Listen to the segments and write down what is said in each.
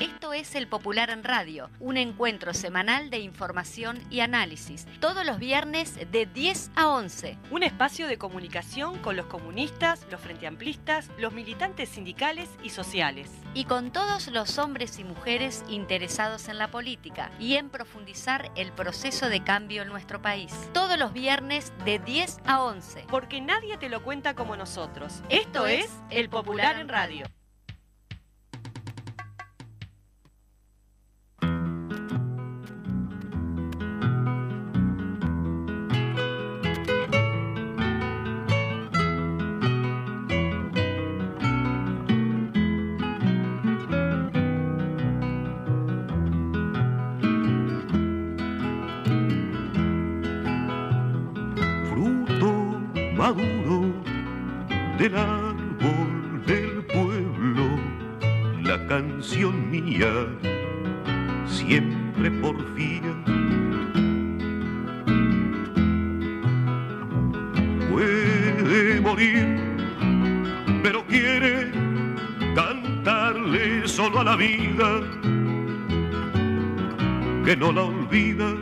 Esto es El Popular en Radio, un encuentro semanal de información y análisis, todos los viernes de 10 a 11. Un espacio de comunicación con los comunistas, los frenteamplistas, los militantes sindicales y sociales. Y con todos los hombres y mujeres interesados en la política y en profundizar el proceso de cambio en nuestro país. Todos los viernes de 10 a 11. Porque nadie te lo cuenta como nosotros. Esto, es El Popular en Radio. Mía siempre porfía. Puede morir, pero quiere cantarle solo a la vida, que no la olvida.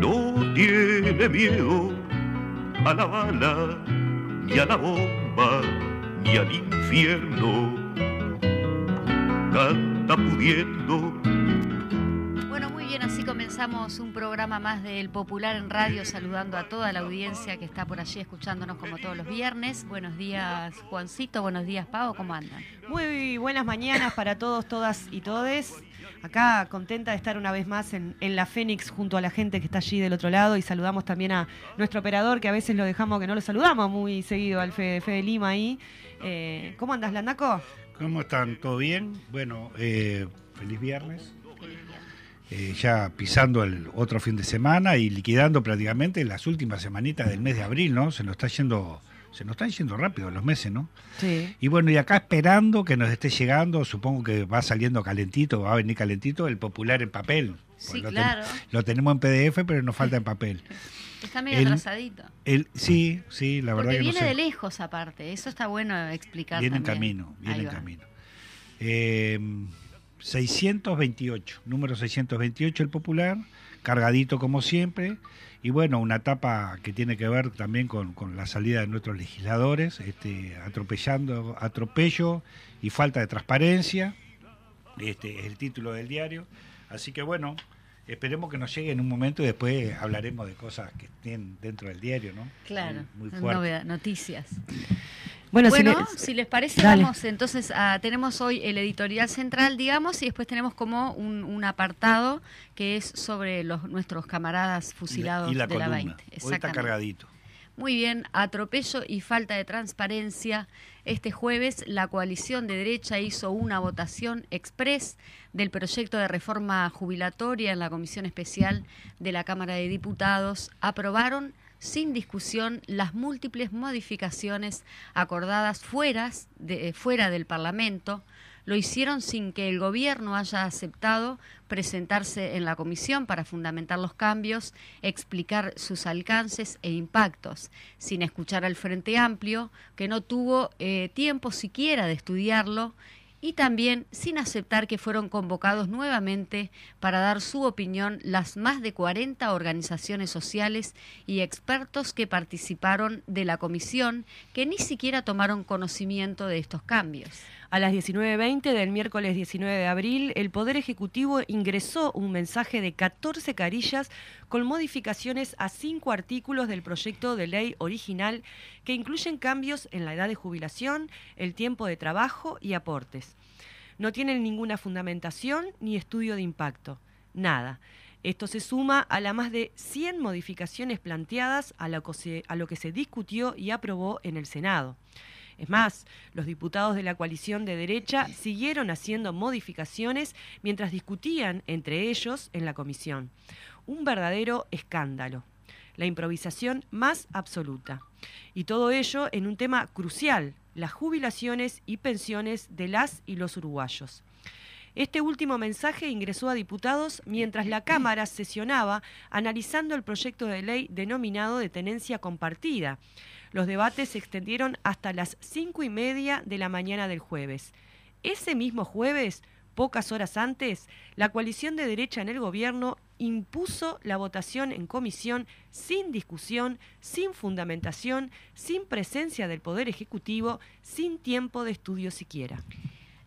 no tiene miedo a la bala, ni a la bomba, ni al infierno. Canta pudiendo Bueno, muy bien, así comenzamos un programa más del Popular en Radio, saludando a toda la audiencia que está por allí escuchándonos como todos los viernes. Buenos días, Juancito, buenos días, Pavo, ¿cómo andan? Muy buenas mañanas para todos, todas y todes. Acá contenta de estar una vez más en, en la Fénix junto a la gente que está allí del otro lado y saludamos también a nuestro operador que a veces lo dejamos que no lo saludamos muy seguido, al Fede, Fede Lima ahí. Eh, ¿Cómo andas, Landaco? ¿Cómo están? ¿Todo bien? Bueno, eh, feliz viernes. Eh, ya pisando el otro fin de semana y liquidando prácticamente las últimas semanitas del mes de abril, ¿no? Se nos está yendo, se nos están yendo rápido los meses, ¿no? Sí. Y bueno, y acá esperando que nos esté llegando, supongo que va saliendo calentito, va a venir calentito, el popular en papel. Sí, lo ten- claro. lo tenemos en PDF, pero nos falta en papel. Está medio El- atrasadito. El, sí, sí, la verdad Porque que no viene sé. de lejos aparte, eso está bueno explicar Viene en camino, viene en camino. Eh, 628, número 628 el popular, cargadito como siempre, y bueno, una etapa que tiene que ver también con, con la salida de nuestros legisladores, este, atropellando, atropello y falta de transparencia, este es el título del diario, así que bueno, esperemos que nos llegue en un momento y después hablaremos de cosas que estén dentro del diario, ¿no? Claro, Muy, muy fuerte. noticias. Bueno, si Bueno, le- si les parece, Dale. vamos entonces a, tenemos hoy el editorial central, digamos, y después tenemos como un, un apartado que es sobre los nuestros camaradas fusilados y la de la columna. 20. Hoy está cargadito. Muy bien, atropello y falta de transparencia. Este jueves la coalición de derecha hizo una votación express del proyecto de reforma jubilatoria en la Comisión Especial de la Cámara de Diputados. Aprobaron sin discusión las múltiples modificaciones acordadas fuera, de- eh, fuera del Parlamento. Lo hicieron sin que el gobierno haya aceptado presentarse en la comisión para fundamentar los cambios, explicar sus alcances e impactos, sin escuchar al Frente Amplio, que no tuvo eh, tiempo siquiera de estudiarlo, y también sin aceptar que fueron convocados nuevamente para dar su opinión las más de 40 organizaciones sociales y expertos que participaron de la comisión, que ni siquiera tomaron conocimiento de estos cambios. A las 19.20 del miércoles 19 de abril, el Poder Ejecutivo ingresó un mensaje de 14 carillas con modificaciones a cinco artículos del proyecto de ley original que incluyen cambios en la edad de jubilación, el tiempo de trabajo y aportes. No tienen ninguna fundamentación ni estudio de impacto. Nada. Esto se suma a las más de 100 modificaciones planteadas a lo que se, discutió y aprobó en el Senado. Es más, los diputados de la coalición de derecha siguieron haciendo modificaciones mientras discutían entre ellos en la comisión. Un verdadero escándalo. La improvisación más absoluta. Y todo ello en un tema crucial, las jubilaciones y pensiones de las y los uruguayos. Este último mensaje ingresó a diputados mientras la Cámara sesionaba analizando el proyecto de ley denominado de tenencia compartida. Los debates se extendieron hasta las cinco y media de la mañana del jueves. Ese mismo jueves, pocas horas antes, la coalición de derecha en el gobierno impuso la votación en comisión sin discusión, sin fundamentación, sin presencia del Poder Ejecutivo, sin tiempo de estudio siquiera.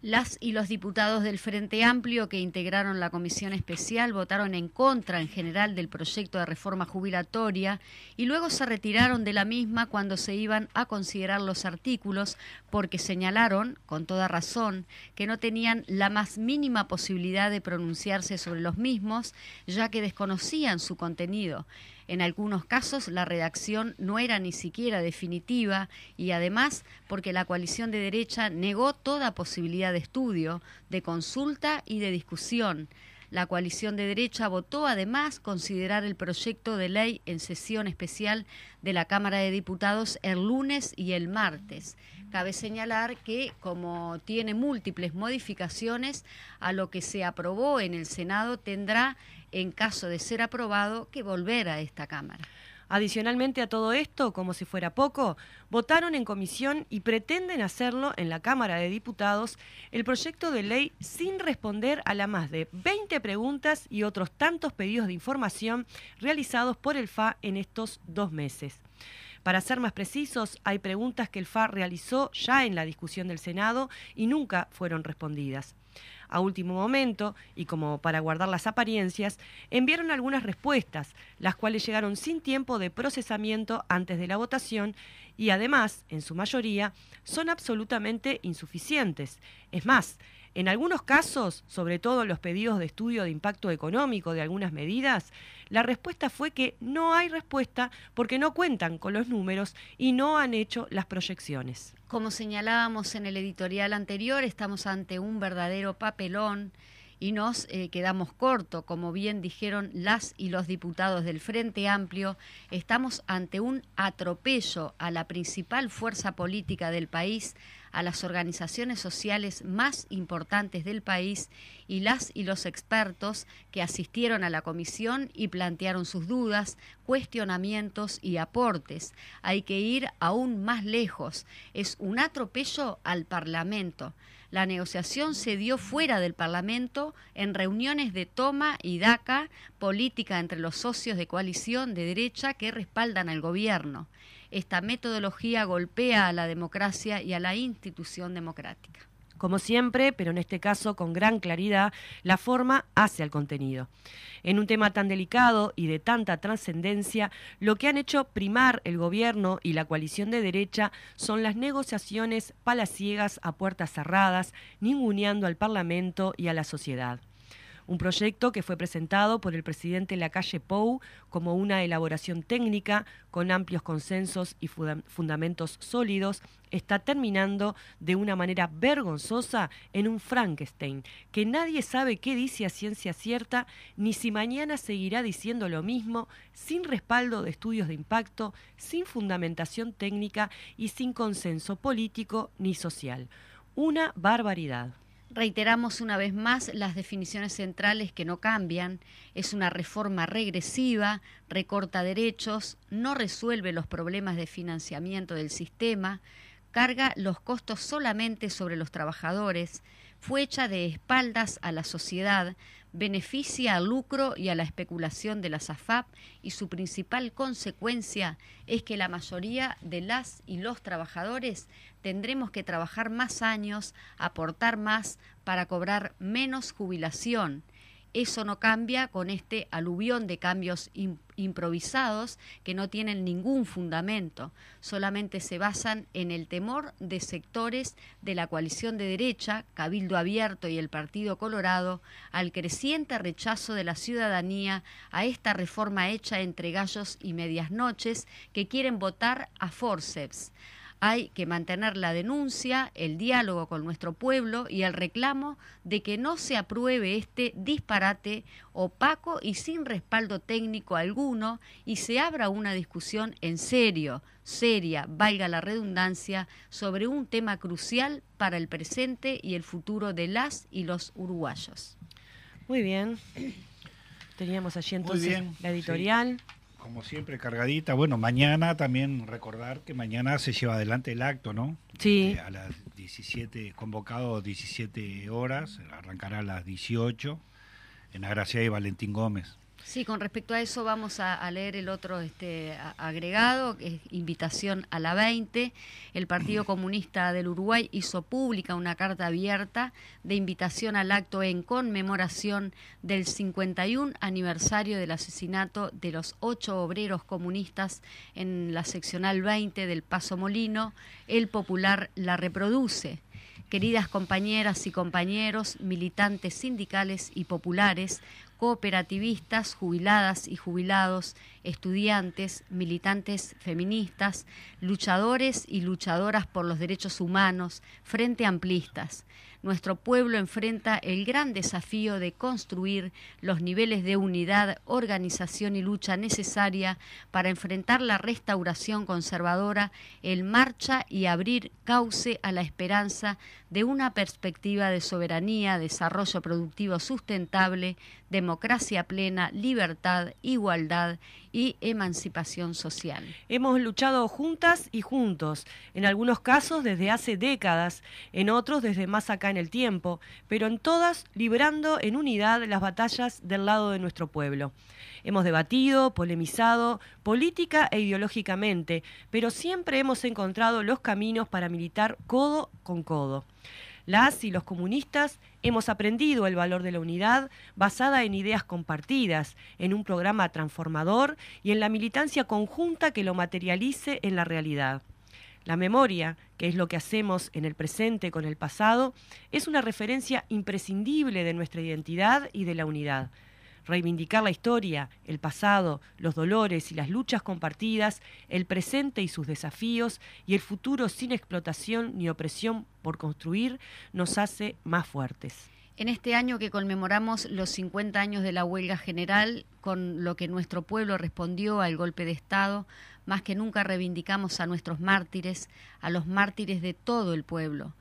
Las y los diputados del Frente Amplio que integraron la comisión especial votaron en contra en general del proyecto de reforma jubilatoria y luego se retiraron de la misma cuando se iban a considerar los artículos porque señalaron, con toda razón, que no tenían la más mínima posibilidad de pronunciarse sobre los mismos, ya que desconocían su contenido. En algunos casos la redacción no era ni siquiera definitiva y además porque la coalición de derecha negó toda posibilidad de estudio, de consulta y de discusión. La coalición de derecha votó además considerar el proyecto de ley en sesión especial de la Cámara de Diputados el lunes y el martes. Cabe señalar que como tiene múltiples modificaciones, a lo que se aprobó en el Senado tendrá en caso de ser aprobado, que volver a esta Cámara. Adicionalmente a todo esto, como si fuera poco, votaron en comisión y pretenden hacerlo en la Cámara de Diputados el proyecto de ley sin responder a las más de 20 preguntas y otros tantos pedidos de información realizados por el FA en estos dos meses. Para ser más precisos, hay preguntas que el FA realizó ya en la discusión del Senado y nunca fueron respondidas a último momento y como para guardar las apariencias, enviaron algunas respuestas, las cuales llegaron sin tiempo de procesamiento antes de la votación y además, en su mayoría, son absolutamente insuficientes. Es más, en algunos casos, sobre todo en los pedidos de estudio de impacto económico de algunas medidas, la respuesta fue que no hay respuesta porque no cuentan con los números y no han hecho las proyecciones. Como señalábamos en el editorial anterior, estamos ante un verdadero papelón y nos eh, quedamos cortos, como bien dijeron las y los diputados del Frente Amplio, estamos ante un atropello a la principal fuerza política del país, a las organizaciones sociales más importantes del país y las y los expertos que asistieron a la comisión y plantearon sus dudas, cuestionamientos y aportes. Hay que ir aún más lejos. Es un atropello al Parlamento. La negociación se dio fuera del Parlamento en reuniones de toma y daca política entre los socios de coalición de derecha que respaldan al gobierno. Esta metodología golpea a la democracia y a la institución democrática. Como siempre, pero en este caso con gran claridad, la forma hace al contenido. En un tema tan delicado y de tanta trascendencia, lo que han hecho primar el gobierno y la coalición de derecha son las negociaciones palaciegas a puertas cerradas, ninguneando al Parlamento y a la sociedad un proyecto que fue presentado por el presidente Lacalle Pou como una elaboración técnica con amplios consensos y fundamentos sólidos, está terminando de una manera vergonzosa en un Frankenstein, que nadie sabe qué dice a ciencia cierta, ni si mañana seguirá diciendo lo mismo, sin respaldo de estudios de impacto, sin fundamentación técnica y sin consenso político ni social. Una barbaridad. Reiteramos una vez más las definiciones centrales que no cambian. Es una reforma regresiva, recorta derechos, no resuelve los problemas de financiamiento del sistema, carga los costos solamente sobre los trabajadores, fue hecha de espaldas a la sociedad, beneficia al lucro y a la especulación de las AFAP y su principal consecuencia es que la mayoría de las y los trabajadores tendremos que trabajar más años, aportar más para cobrar menos jubilación eso no cambia con este aluvión de cambios improvisados que no tienen ningún fundamento, solamente se basan en el temor de sectores de la coalición de derecha, Cabildo Abierto y el Partido Colorado, al creciente rechazo de la ciudadanía a esta reforma hecha entre gallos y medias noches que quieren votar a forceps hay que mantener la denuncia, el diálogo con nuestro pueblo y el reclamo de que no se apruebe este disparate opaco y sin respaldo técnico alguno y se abra una discusión en serio, seria, valga la redundancia, sobre un tema crucial para el presente y el futuro de las y los uruguayos. Muy bien. Teníamos allí entonces bien, la editorial. Como siempre, cargadita. Bueno, mañana también recordar que mañana se lleva adelante el acto, ¿no? Sí. Este, a las 17, convocado 17 horas, arrancará a las 18 en Agracia y Valentín Gómez. Sí, con respecto a eso vamos a, a leer el otro este, a- agregado, que es invitación a la 20. El Partido Comunista del Uruguay hizo pública una carta abierta de invitación al acto en conmemoración del 51 aniversario del asesinato de los ocho obreros comunistas en la seccional 20 del Paso Molino. El Popular la reproduce. Queridas compañeras y compañeros, militantes sindicales y populares, cooperativistas, jubiladas y jubilados, estudiantes, militantes feministas, luchadores y luchadoras por los derechos humanos, frente amplistas. Nuestro pueblo enfrenta el gran desafío de construir los niveles de unidad, organización y lucha necesaria para enfrentar la restauración conservadora, el marcha y abrir cauce a la esperanza de una perspectiva de soberanía, desarrollo productivo sustentable, democracia plena, libertad, igualdad y emancipación social. Hemos luchado juntas y juntos, en algunos casos desde hace décadas, en otros desde más acá en el tiempo, pero en todas librando en unidad las batallas del lado de nuestro pueblo. Hemos debatido, polemizado, política e ideológicamente, pero siempre hemos encontrado los caminos para militar codo con codo. Las y los comunistas hemos aprendido el valor de la unidad basada en ideas compartidas, en un programa transformador y en la militancia conjunta que lo materialice en la realidad. La memoria, que es lo que hacemos en el presente con el pasado, es una referencia imprescindible de nuestra identidad y de la unidad. Reivindicar la historia, el pasado, los dolores y las luchas compartidas, el presente y sus desafíos y el futuro sin explotación ni opresión por construir nos hace más fuertes. En este año que conmemoramos los 50 años de la huelga general, con lo que nuestro pueblo respondió al golpe de Estado, más que nunca reivindicamos a nuestros mártires, a los mártires de todo el pueblo.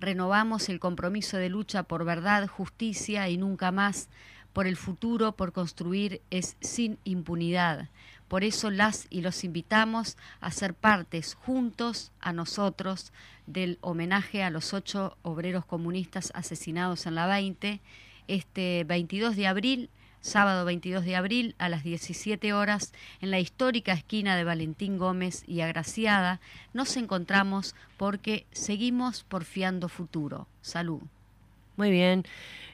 Renovamos el compromiso de lucha por verdad, justicia y nunca más, por el futuro, por construir es sin impunidad. Por eso las y los invitamos a ser partes juntos a nosotros del homenaje a los ocho obreros comunistas asesinados en la 20, este 22 de abril, sábado 22 de abril a las 17 horas, en la histórica esquina de Valentín Gómez y Agraciada, nos encontramos porque seguimos porfiando futuro. Salud. Muy bien.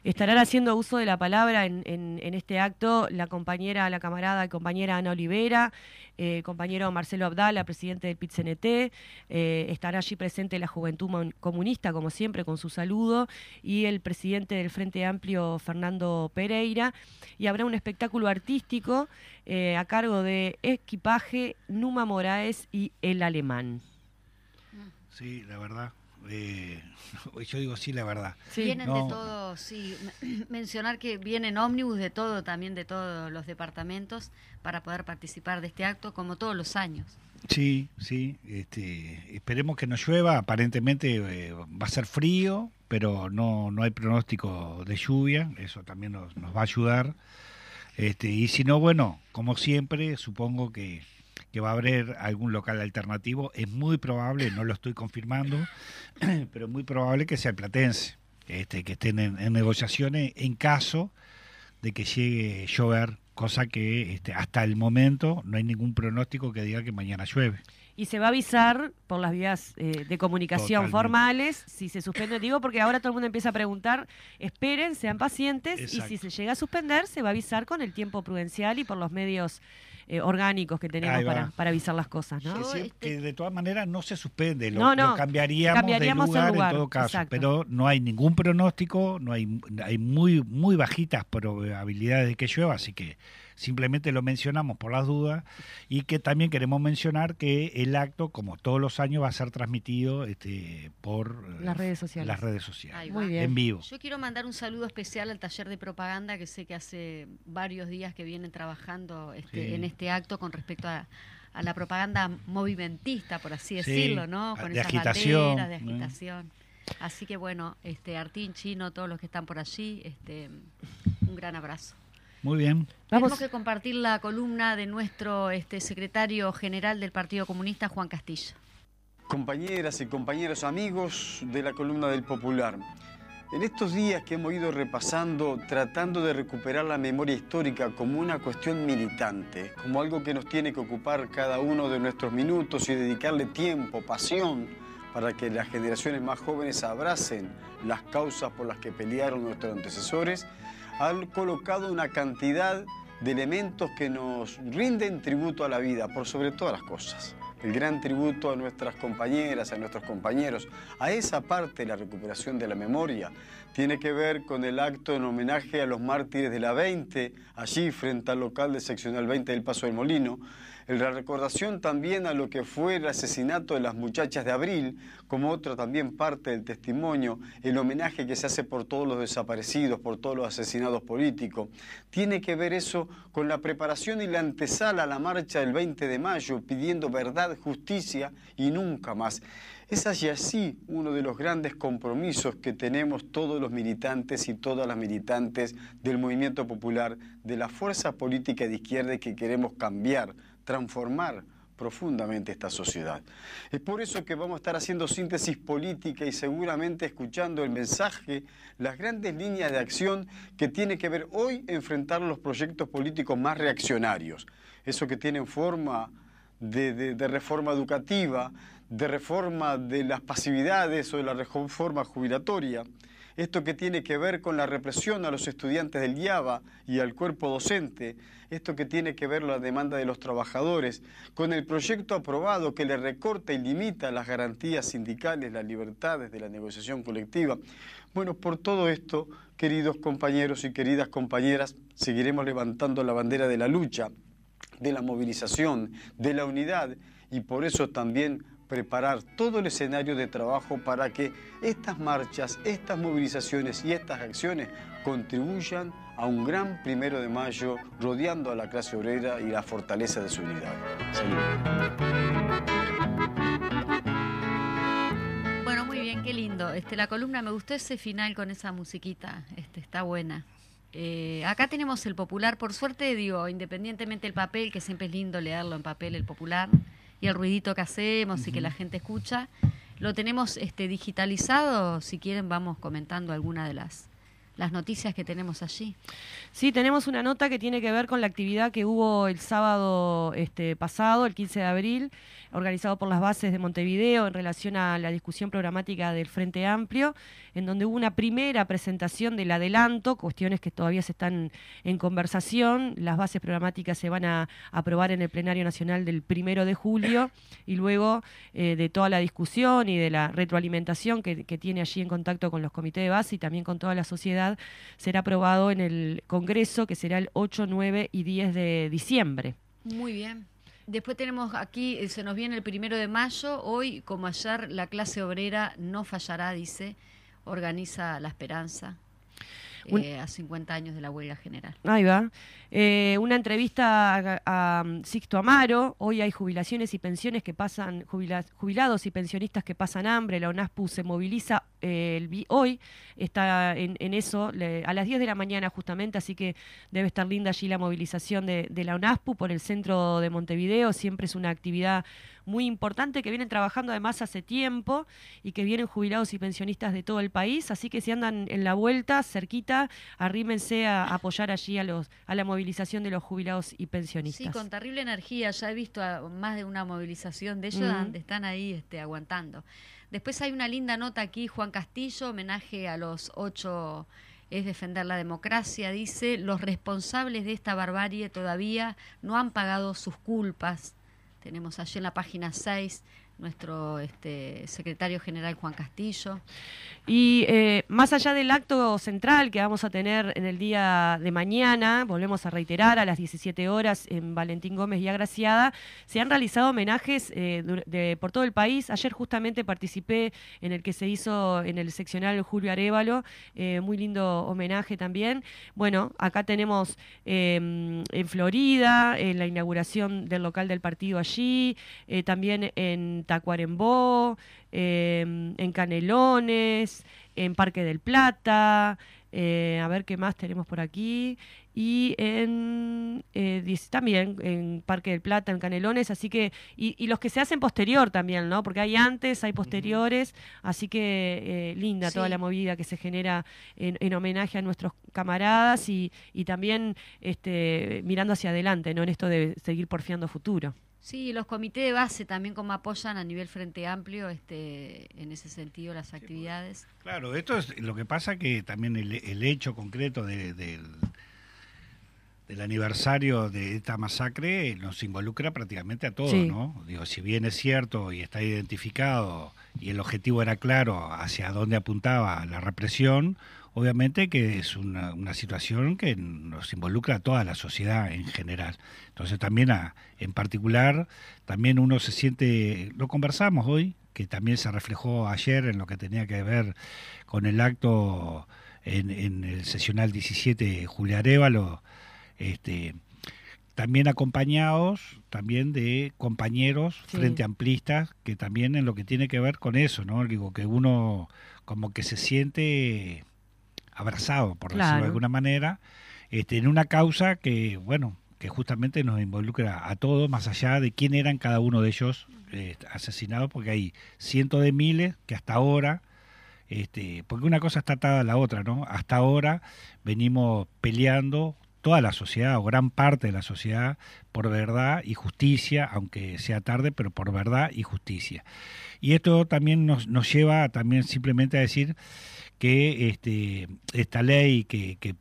Estarán haciendo uso de la palabra en, este acto la compañera, la camarada y compañera Ana Olivera, eh, compañero Marcelo Abdala, presidente del PIT-CNT, eh, estará allí presente la Juventud Comunista, como siempre, con su saludo, y el presidente del Frente Amplio, Fernando Pereira, y habrá un espectáculo artístico eh, a cargo de Equipaje, Numa Moraes y El Alemán. Sí, la verdad. Eh, yo digo sí, la verdad. Vienen No. de todo, sí. Mencionar que vienen ómnibus de todo, también de todos los departamentos, para poder participar de este acto, como todos los años. Sí, sí. Este, esperemos que no llueva. Aparentemente eh, va a ser frío, pero no, no hay pronóstico de lluvia. Eso también nos, nos va a ayudar. Este, y si no, bueno, como siempre, supongo que, que va a haber algún local alternativo. Es muy probable, no lo estoy confirmando, pero es muy probable que sea el Platense, este, que estén en, en negociaciones en caso de que llegue a llover, cosa que este, hasta el momento no hay ningún pronóstico que diga que mañana llueve. Y se va a avisar por las vías eh, de comunicación Totalmente. formales si se suspende. Digo, porque ahora todo el mundo empieza a preguntar, esperen, sean pacientes, y si se llega a suspender, se va a avisar con el tiempo prudencial y por los medios eh, orgánicos que tenemos para, para avisar las cosas, ¿no? Yo, sí, este- que de todas maneras no se suspende, lo, No, no, lo cambiaríamos, de lugar, lugar, en todo caso, exacto. pero no hay ningún pronóstico, no hay, hay muy muy bajitas probabilidades de que llueva, así que simplemente lo mencionamos por las dudas y que también queremos mencionar que el acto, como todos los años, va a ser transmitido este, por eh, Las redes sociales. las redes sociales, Muy bien. en vivo. Yo quiero mandar un saludo especial al taller de propaganda que sé que hace varios días que vienen trabajando este, Sí. en este acto con respecto a, a la propaganda movimentista, por así Sí, decirlo, ¿no? Con de esas agitación, banderas de agitación. Así que bueno, este Artín, Chino, todos los que están por allí, este, un gran abrazo. Muy bien. Vamos, Tenemos que compartir la columna de nuestro este, secretario general del Partido Comunista, Juan Castillo. Compañeras y compañeros amigos de la columna del Popular. En estos días que hemos ido repasando, tratando de recuperar la memoria histórica como una cuestión militante, como algo que nos tiene que ocupar cada uno de nuestros minutos y dedicarle tiempo, pasión, para que las generaciones más jóvenes abracen las causas por las que pelearon nuestros antecesores, han colocado una cantidad de elementos que nos rinden tributo a la vida, por sobre todas las cosas. El gran tributo a nuestras compañeras, a nuestros compañeros, a esa parte de la recuperación de la memoria, tiene que ver con el acto en homenaje a los mártires de la 20, allí frente al local de seccional 20 del Paso del Molino, la recordación también a lo que fue el asesinato de las muchachas de abril, como otra también parte del testimonio, el homenaje que se hace por todos los desaparecidos, por todos los asesinados políticos. Tiene que ver eso con la preparación y la antesala a la marcha del 20 de mayo, pidiendo verdad, justicia y nunca más. Es allí así uno de los grandes compromisos que tenemos todos los militantes y todas las militantes del movimiento popular, de la fuerza política de izquierda que queremos cambiar, transformar profundamente esta sociedad. Es por eso que vamos a estar haciendo síntesis política y seguramente escuchando el mensaje, las grandes líneas de acción que tiene que ver hoy enfrentar los proyectos políticos más reaccionarios, eso que tienen forma de, de- de reforma educativa, de reforma de las pasividades o de la reforma jubilatoria, esto que tiene que ver con la represión a los estudiantes del IABA y al cuerpo docente, esto que tiene que ver con la demanda de los trabajadores, con el proyecto aprobado que le recorta y limita las garantías sindicales, las libertades de la negociación colectiva. Bueno, por todo esto, queridos compañeros y queridas compañeras, seguiremos levantando la bandera de la lucha, de la movilización, de la unidad. Y por eso también preparar todo el escenario de trabajo para que estas marchas, estas movilizaciones y estas acciones contribuyan a un gran primero de mayo rodeando a la clase obrera y la fortaleza de su unidad. Salud. Bueno, muy bien, qué lindo. Este, la columna me gustó ese final con esa musiquita, este, está buena. Eh, acá tenemos el popular, por suerte digo, independientemente del papel, que siempre es lindo leerlo en papel, el popular, y el ruidito que hacemos y que la gente escucha, lo tenemos este, digitalizado. Si quieren, vamos comentando alguna de las, las noticias que tenemos allí. Sí, tenemos una nota que tiene que ver con la actividad que hubo el sábado este, pasado, el 15 de abril, organizado por las bases de Montevideo en relación a la discusión programática del Frente Amplio, en donde hubo una primera presentación del adelanto, cuestiones que todavía están en conversación. Las bases programáticas se van a aprobar en el plenario nacional del primero de julio y luego eh, de toda la discusión y de la retroalimentación que tiene allí en contacto con los comités de base y también con toda la sociedad, será aprobado en el Congreso, que será el 8, 9 y 10 de diciembre. Muy bien. Después tenemos aquí, eh, se nos viene el primero de mayo. Hoy, como ayer, la clase obrera no fallará, dice, organiza La Esperanza Un- eh, a 50 años de la huelga general. Ahí va. Eh, una entrevista a, a, um, Sixto Amaro. Hoy hay jubilaciones y pensiones que pasan, jubila- jubilados y pensionistas que pasan hambre. La UNASPU se moviliza eh, el hoy, está en, en eso, le- a las 10 de la mañana justamente, así que debe estar linda allí la movilización de, de la UNASPU por el centro de Montevideo. Siempre es una actividad muy importante que vienen trabajando además hace tiempo y que vienen jubilados y pensionistas de todo el país. Así que si andan en la vuelta, cerquita, arrímense a apoyar allí a, los, a la movilización de los jubilados y pensionistas. Sí, con terrible energía. Ya he visto a- más de una movilización de ellos donde están ahí este, aguantando. Después hay una linda nota aquí, Juan Castillo, homenaje a los ocho es defender la democracia, dice, los responsables de esta barbarie todavía no han pagado sus culpas. Tenemos allí en la página 6 nuestro este, secretario general Juan Castillo. Y eh, más allá del acto central que vamos a tener en el día de mañana, volvemos a reiterar a las 17 horas en Valentín Gómez y Agraciada, se han realizado homenajes eh, por todo el país. Ayer justamente participé en el que se hizo en el seccional Julio Arevalo, eh, muy lindo homenaje también. Bueno, acá tenemos em, en Florida, en la inauguración del local del partido allí, también en Tacuarembó, em, en Canelones, en Parque del Plata, eh, a ver qué más tenemos por aquí, y en eh, también en Parque del Plata, en Canelones, así que, y, los que se hacen posterior también, ¿no? Porque hay antes, hay posteriores, así que eh, linda toda la movida que se genera en, homenaje a nuestros camaradas y, y también este, mirando hacia adelante, ¿no? En esto de seguir porfiando futuro. Sí, los comités de base también como apoyan a nivel Frente Amplio este, en ese sentido las actividades. Claro, esto es lo que pasa que también el, hecho concreto del, del aniversario de esta masacre nos involucra prácticamente a todos, ¿no? Digo, si bien es cierto y está identificado y el objetivo era claro hacia dónde apuntaba la represión, obviamente que es una, situación que nos involucra a toda la sociedad en general. Entonces también en particular, también uno se siente, lo conversamos hoy, que también se reflejó ayer en lo que tenía que ver con el acto en, el sesional 17 Julia Arevalo, este, también acompañados también de compañeros frente amplistas que también en lo que tiene que ver con eso, ¿no? Digo que uno como que se siente abrazado, por decirlo de alguna manera, este, en una causa que, bueno, que justamente nos involucra a todos, más allá de quién eran cada uno de ellos eh, asesinados, porque hay cientos de miles que hasta ahora, este, porque una cosa está atada a la otra, ¿no? Hasta ahora venimos peleando toda la sociedad o gran parte de la sociedad por verdad y justicia, aunque sea tarde, pero por verdad y justicia. Y esto también nos, nos lleva también simplemente a decir que este, esta ley que, que,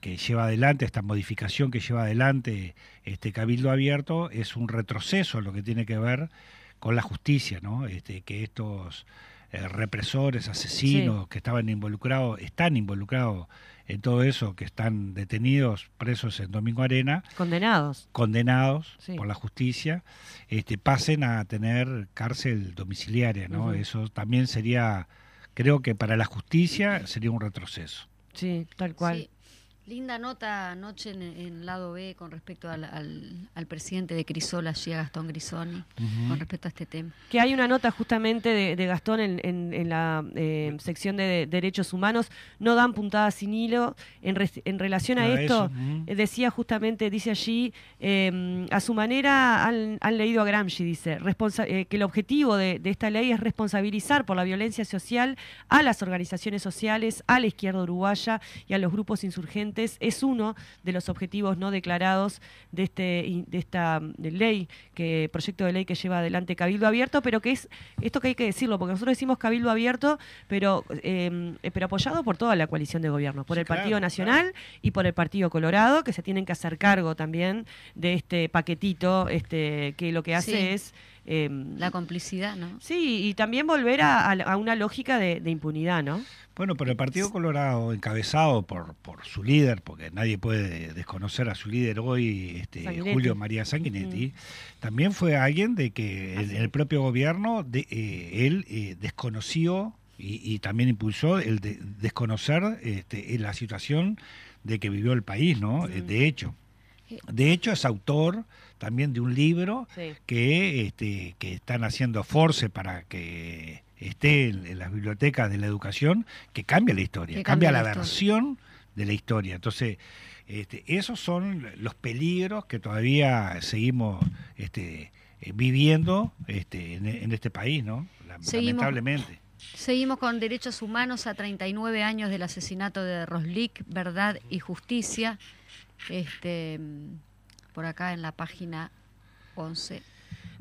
que, lleva adelante, esta modificación que lleva adelante este Cabildo Abierto, es un retroceso en lo que tiene que ver con la justicia, ¿no? Este, que estos eh, represores, asesinos que estaban involucrados, están involucrados en todo eso, que están detenidos, presos en Domingo Arena. Condenados. Condenados por la justicia, este, pasen a tener cárcel domiciliaria, ¿no? Eso también sería creo que para la justicia sería un retroceso. Sí, tal cual. Linda nota anoche en el lado B con respecto al, al, presidente de Crisola, allí Gastón Grisoni, con respecto a este tema. Que hay una nota justamente de, Gastón en, en, la eh, sección de, derechos humanos, no dan puntadas sin hilo. En, en relación a, esto, eh, decía justamente, dice allí, em, a su manera han, han, leído a Gramsci, dice, eh, que el objetivo de, de esta ley es responsabilizar por la violencia social a las organizaciones sociales, a la izquierda uruguaya y a los grupos insurgentes es uno de los objetivos no declarados de este de esta ley, que proyecto de ley que lleva adelante Cabildo Abierto, pero que es esto que hay que decirlo, porque nosotros decimos Cabildo Abierto, pero em, pero apoyado por toda la coalición de gobierno, por el Partido Nacional y por el Partido Colorado, que se tienen que hacer cargo también de este paquetito, este que lo que hace es em, la complicidad, ¿no? Sí, y también volver a, una lógica de, de impunidad, ¿no? Bueno, pero el Partido Colorado, encabezado por, por su líder, porque nadie puede desconocer a su líder hoy, este, Julio María Sanguinetti, también fue alguien de que en el, propio gobierno de, eh, él eh, desconoció y, también impulsó el de desconocer este, la situación de que vivió el país, ¿no? De hecho. De hecho, es autor también de un libro que, este, que están haciendo force para que esté en, las bibliotecas de la educación, que cambia la historia, cambia, la, versión de la historia. Entonces, este, esos son los peligros que todavía seguimos este, eh, viviendo este, en, este país, ¿no? Lamentablemente. Seguimos con derechos humanos a 39 años del asesinato de Roslik, verdad y justicia. Este, por acá en la página 11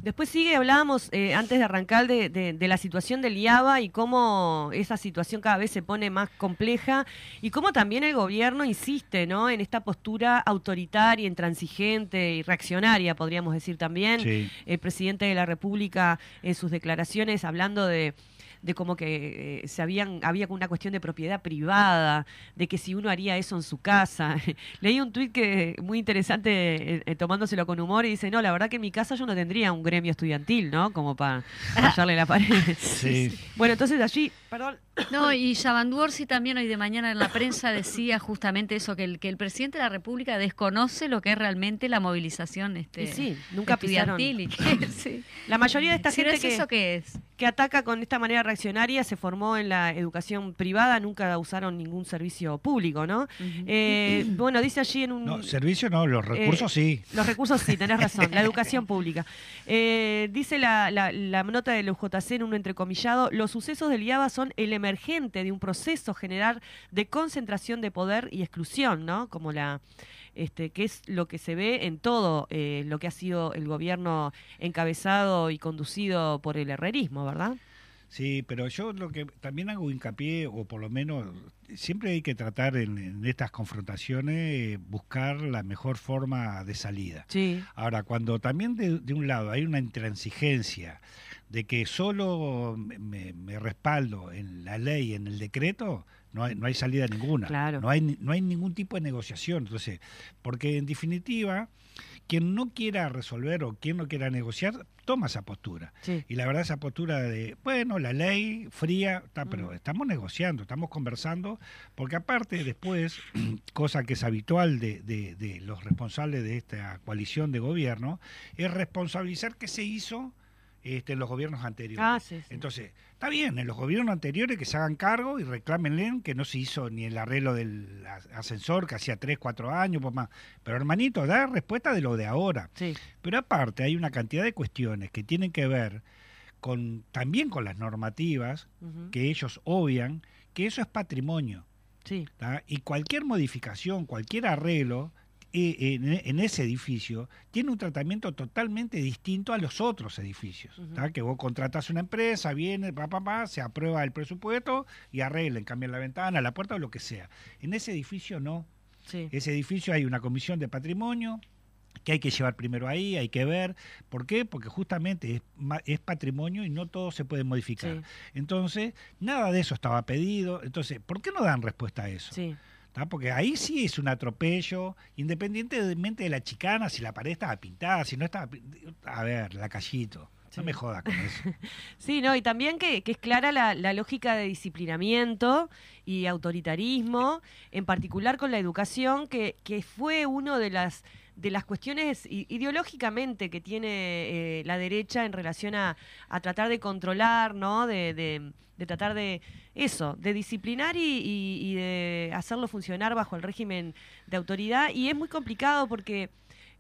Después sigue, hablábamos eh, antes de arrancar de, de- de la situación del IABA y cómo esa situación cada vez se pone más compleja y cómo también el gobierno insiste ¿no? en esta postura autoritaria, intransigente y reaccionaria, podríamos decir también. Sí. El presidente de la República en sus declaraciones hablando de de como que eh, se habían había una cuestión de propiedad privada, de que si uno haría eso en su casa. Leí un tuit que muy interesante eh, eh, tomándoselo con humor y dice, "No, la verdad que en mi casa yo no tendría un gremio estudiantil, ¿no? Como para rayarle la pared." Sí. Bueno, entonces allí, perdón, No, y Yabandu Orsi también hoy de mañana en la prensa decía justamente eso, que el, que el presidente de la República desconoce lo que es realmente la movilización este, Y sí, nunca estudiantil. Y que, sí. la mayoría de esta Si no gente es que eso que es. Que ataca con esta manera reaccionaria se formó en la educación privada, nunca usaron ningún servicio público, ¿no? Eh, bueno, dice allí en un... No, servicio no, los recursos sí. Los recursos sí, tenés razón, la educación pública. Eh, dice la, la- la nota del UJC en un entrecomillado, los sucesos del IABA son el emergente de un proceso general de concentración de poder y exclusión, ¿no? Como la... Este, que es lo que se ve en todo eh, lo que ha sido el gobierno encabezado y conducido por el herrerismo, ¿verdad? Sí, pero yo lo que también hago hincapié, o por lo menos siempre hay que tratar en, en estas confrontaciones, eh, buscar la mejor forma de salida. Sí. Ahora, cuando también de, de un lado hay una intransigencia de que solo me, me- me respaldo en la ley, en el decreto, no hay, no hay salida ninguna. Claro. No hay, no hay ningún tipo de negociación. Entonces, porque en definitiva, quien no quiera resolver o quien no quiera negociar, toma esa postura. Sí. Y la verdad esa postura de, bueno, la ley fría, está, pero estamos negociando, estamos conversando, porque aparte después, cosa que es habitual de, de- de los responsables de esta coalición de gobierno, es responsabilizar qué se hizo este, en los gobiernos anteriores. Ah, sí, sí. Entonces, está bien, en los gobiernos anteriores que se hagan cargo y reclámenle que no se hizo ni el arreglo del as- ascensor que hacía 3, 4 años, más. Pero hermanito, da respuesta de lo de ahora. Sí. Pero aparte hay una cantidad de cuestiones que tienen que ver con también con las normativas que ellos obvian, que eso es patrimonio. Sí. Y cualquier modificación, cualquier arreglo eh, en, en ese edificio tiene un tratamiento totalmente distinto a los otros edificios. Que vos contratas una empresa, viene, pa, pa, pa, se aprueba el presupuesto y arreglen, cambian la ventana, la puerta o lo que sea. En ese edificio no. Sí. Ese edificio hay una comisión de patrimonio que hay que llevar primero ahí, hay que ver. ¿Por qué? Porque justamente es, es patrimonio y no todo se puede modificar. Sí. Entonces, nada de eso estaba pedido. Entonces, ¿por qué no dan respuesta a eso? Sí. ¿Tá? Porque ahí sí es un atropello, independientemente de la chicana, si la pared estaba pintada, si no estaba... A ver, la callito. Sí. No me joda con eso. Sí, no, y también que, que es clara la, la lógica de disciplinamiento y autoritarismo, en particular con la educación, que, que fue uno de las de las cuestiones ideológicamente que tiene eh, la derecha en relación a, a tratar de controlar, ¿no? De, de- tratar de eso, de disciplinar y de hacerlo funcionar bajo el régimen de autoridad. Y es muy complicado porque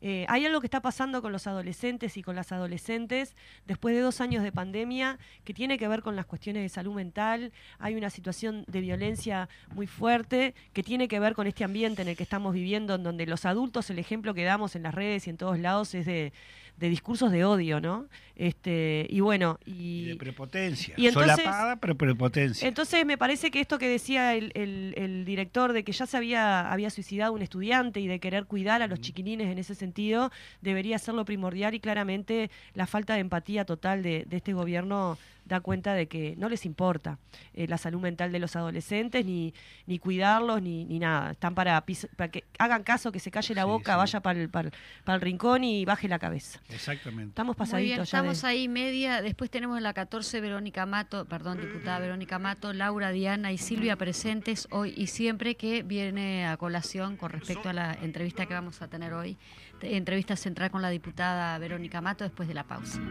eh, hay algo que está pasando con los adolescentes y con las adolescentes después de dos años de pandemia que tiene que ver con las cuestiones de salud mental. Hay una situación de violencia muy fuerte que tiene que ver con este ambiente en el que estamos viviendo, en donde los adultos, el ejemplo que damos en las redes y en todos lados es de, de discursos de odio, ¿no? Este, y bueno, Y de y, prepotencia. y entonces- Solapada, pero prepotencia. entonces me parece que esto que decía el, el- el director de que ya se había, había suicidado un estudiante y de querer cuidar a los chiquilines en ese sentido, debería ser lo primordial y claramente la falta de empatía total de, de este gobierno da cuenta de que no les importa eh, la salud mental de los adolescentes, ni, ni cuidarlos, ni, ni nada. Están para, para que hagan caso, que se calle la Sí, boca, sí. vaya para el, para el- para el rincón y baje la cabeza. Exactamente. Estamos Muy bien, pasaditos ya de- estamos ahí media. Después tenemos en la 14 Verónica Mato, perdón, diputada Verónica Mato, Laura, Diana y Silvia presentes hoy y siempre que viene a colación con respecto a la entrevista que vamos a tener hoy. Entrevista central con la diputada Verónica Mato después de la pausa.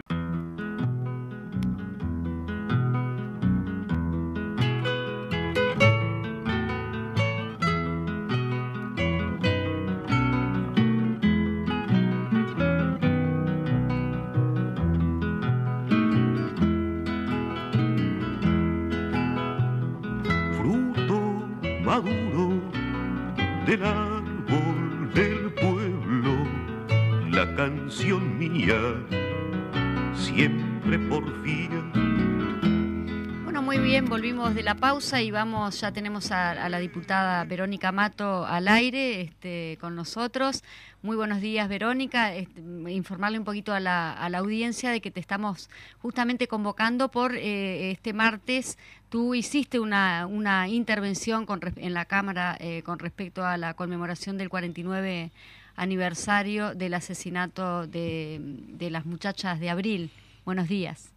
De la pausa y vamos, ya tenemos a, la diputada Verónica Mato al aire este, con nosotros. Muy buenos días, Verónica. Este, informarle un poquito a la, audiencia de que te estamos justamente convocando por eh, este martes. Tú hiciste una, una intervención con, en la Cámara eh, con respecto a la conmemoración del 49 aniversario del asesinato de, las muchachas de abril. Buenos días.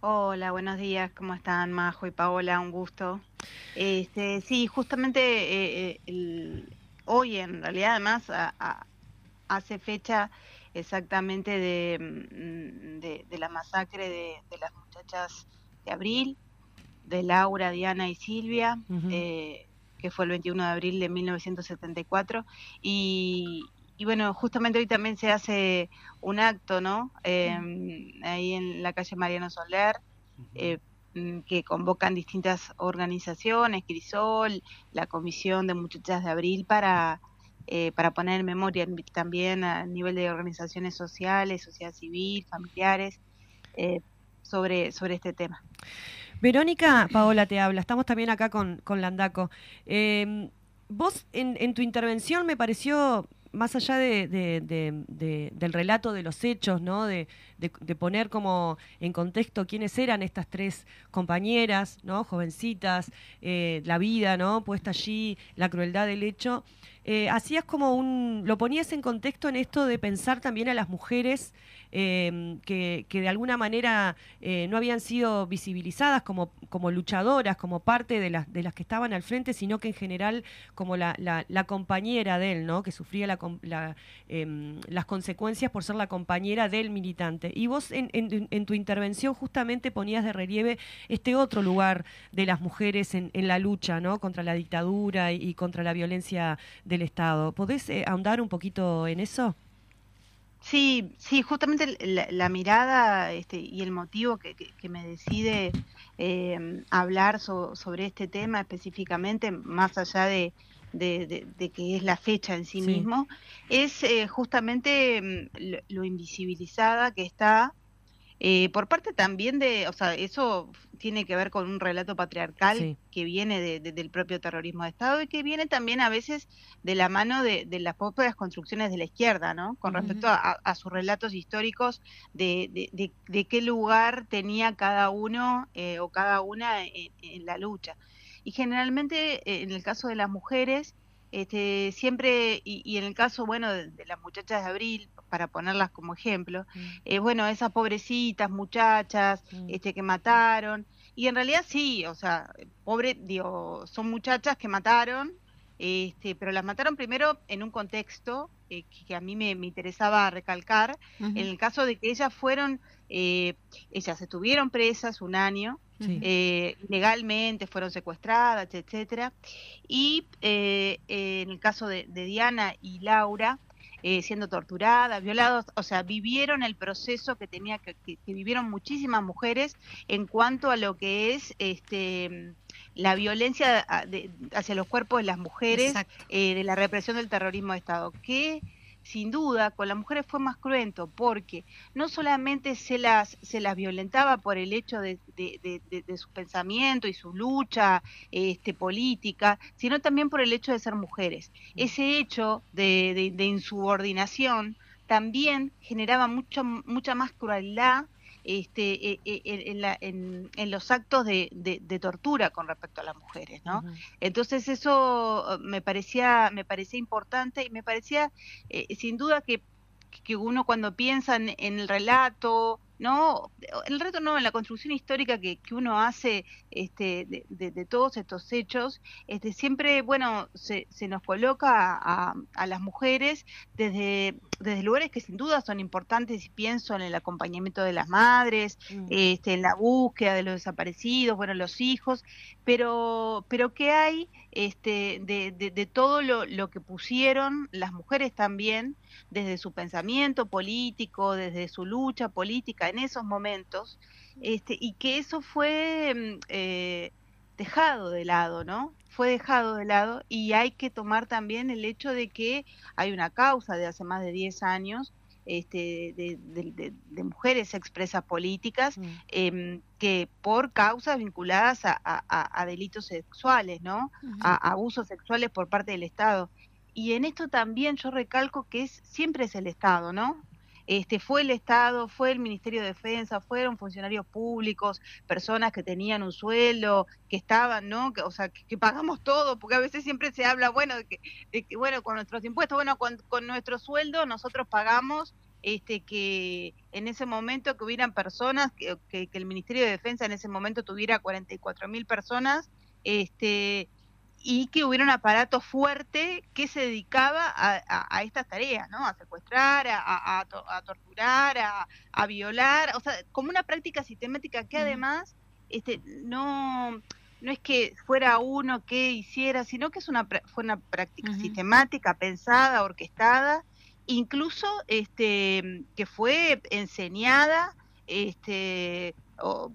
Hola, buenos días, ¿cómo están Majo y Paola? Un gusto. Este, sí, justamente eh, eh, hoy en realidad además hace fecha exactamente de, mm, la masacre de, las muchachas de abril, de Laura, Diana y Silvia que fue el 21 de abril de 1974. Y, y bueno, justamente hoy también se hace un acto, ¿no? Em, ahí en la calle Mariano Soler, eh, mm, que convocan distintas organizaciones, Crisol, la Comisión de Muchachas de Abril, para, eh, para poner en memoria también a nivel de organizaciones sociales, sociedad civil, familiares, eh, sobre, sobre este tema. Verónica, Paola te habla, estamos también acá con, con Landaco. Em, vos en, en, tu intervención me pareció, más allá de, del relato de los hechos, ¿no? De, poner como en contexto quiénes eran estas tres compañeras, ¿no? jovencitas, eh, la vida ¿no? puesta allí, la crueldad del hecho, eh, hacías como un, lo ponías en contexto en esto de pensar también a las mujeres Em, que, de alguna manera eh, no habían sido visibilizadas como, como luchadoras, como parte de las, de las que estaban al frente, sino que en general como la, la, compañera de él, ¿no? que sufría em, las consecuencias por ser la compañera del militante. Y vos en, tu intervención justamente ponías de relieve este otro lugar de las mujeres en, la lucha ¿no? contra la dictadura y, contra la violencia del Estado. ¿Podés eh, ahondar un poquito en eso? Sí, sí, justamente la, mirada este, y el motivo que, me decide em, hablar sobre este tema específicamente, más allá de, que es la fecha en sí, mismo, es eh, justamente em, lo, invisibilizada que está eh, por parte también de, o sea, eso tiene que ver con un relato patriarcal que viene del propio terrorismo de Estado y que viene también a veces de la mano de, las propias construcciones de la izquierda, ¿no? Con respecto a, sus relatos históricos de, de, qué lugar tenía cada uno eh, o cada una en, la lucha. Y generalmente, eh, en el caso de las mujeres, este, siempre, y, en el caso, bueno, de, las muchachas de abril, para ponerlas como ejemplo, mm. eh, bueno, esas pobrecitas muchachas mm. este, que mataron, y en realidad sí, o sea, pobre, digo, son muchachas que mataron, este, pero las mataron primero en un contexto eh, que, a mí me, interesaba recalcar, en el caso de que ellas fueron, eh, ellas estuvieron presas un año, eh, legalmente fueron secuestradas, etcétera. Y eh, en el caso de, Diana y Laura, eh, siendo torturadas, violadas, o sea, vivieron el proceso que tenía que, vivieron muchísimas mujeres en cuanto a lo que es este la violencia hacia los cuerpos de las mujeres, de la represión del terrorismo de Estado. que sin duda con las mujeres fue más cruento porque no solamente se las, se las violentaba por el hecho de, su pensamiento y su lucha este, política, sino también por el hecho de ser mujeres. Mm. Ese hecho de, insubordinación también generaba mucho, mucha más crueldad este, e, e, en, los actos de, tortura con respecto a las mujeres, ¿no? Entonces eso me parecía, me parecía importante y me parecía eh, sin duda que, que uno cuando piensa en el relato no el reto no en la construcción histórica que, que uno hace este, de, todos estos hechos este siempre bueno se, se nos coloca a, a, las mujeres desde desde lugares que sin duda son importantes y pienso en el acompañamiento de las madres mm. este en la búsqueda de los desaparecidos bueno los hijos pero pero qué hay este de, de, de todo lo, lo que pusieron las mujeres también desde su pensamiento político, desde su lucha política en esos momentos, este, y que eso fue mm, eh, dejado de lado, ¿no? Fue dejado de lado y hay que tomar también el hecho de que hay una causa de hace más de 10 años este, de, mujeres expresas políticas Mm. em, que por causas vinculadas a, a- a delitos sexuales, ¿no? a abusos sexuales por parte del Estado. Y en esto también yo recalco que es siempre es el Estado, ¿no? Este fue el Estado, fue el Ministerio de Defensa, fueron funcionarios públicos, personas que tenían un sueldo, que estaban, ¿no? Que, o sea, que, que pagamos todo, porque a veces siempre se habla, bueno, de que, de que, bueno, con nuestros impuestos, bueno, con, con nuestro sueldo nosotros pagamos este que en ese momento que hubieran personas, que, que, que el Ministerio de Defensa en ese momento tuviera 44 mil personas, este y que hubiera un aparato fuerte que se dedicaba a, a- a estas tareas, ¿no? A secuestrar, a, a- a to- a torturar, a, violar, o sea, como una práctica sistemática que además este, no, no es que fuera uno que hiciera, sino que es una, fue una práctica sistemática, pensada, orquestada, incluso este, que fue enseñada este, o-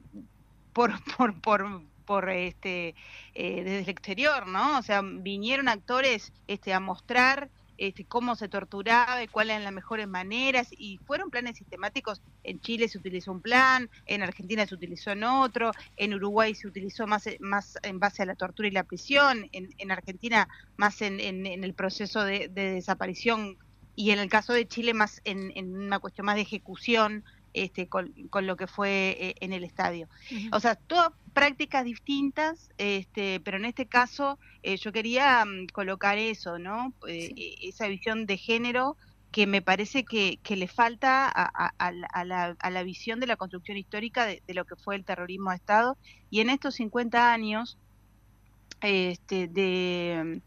por, por, por, por este, eh, desde el exterior, ¿no? O sea, vinieron actores este, a mostrar este, cómo se torturaba y cuáles eran las mejores maneras, y fueron planes sistemáticos. En Chile se utilizó un plan, en Argentina se utilizó en otro, en Uruguay se utilizó más, más en base a la tortura y la prisión, en, en Argentina más en, en- el proceso de, de desaparición, y en el caso de Chile más en una cuestión más de ejecución. Este, con, con lo que fue eh, en el estadio. O sea, todas prácticas distintas, este, pero en este caso eh, yo quería mm, colocar eso, ¿no? Eh, eh, Esa visión de género que me parece que, que le falta a la- a la visión de la construcción histórica de, de lo que fue el terrorismo de Estado. Y en estos 50 años este, de,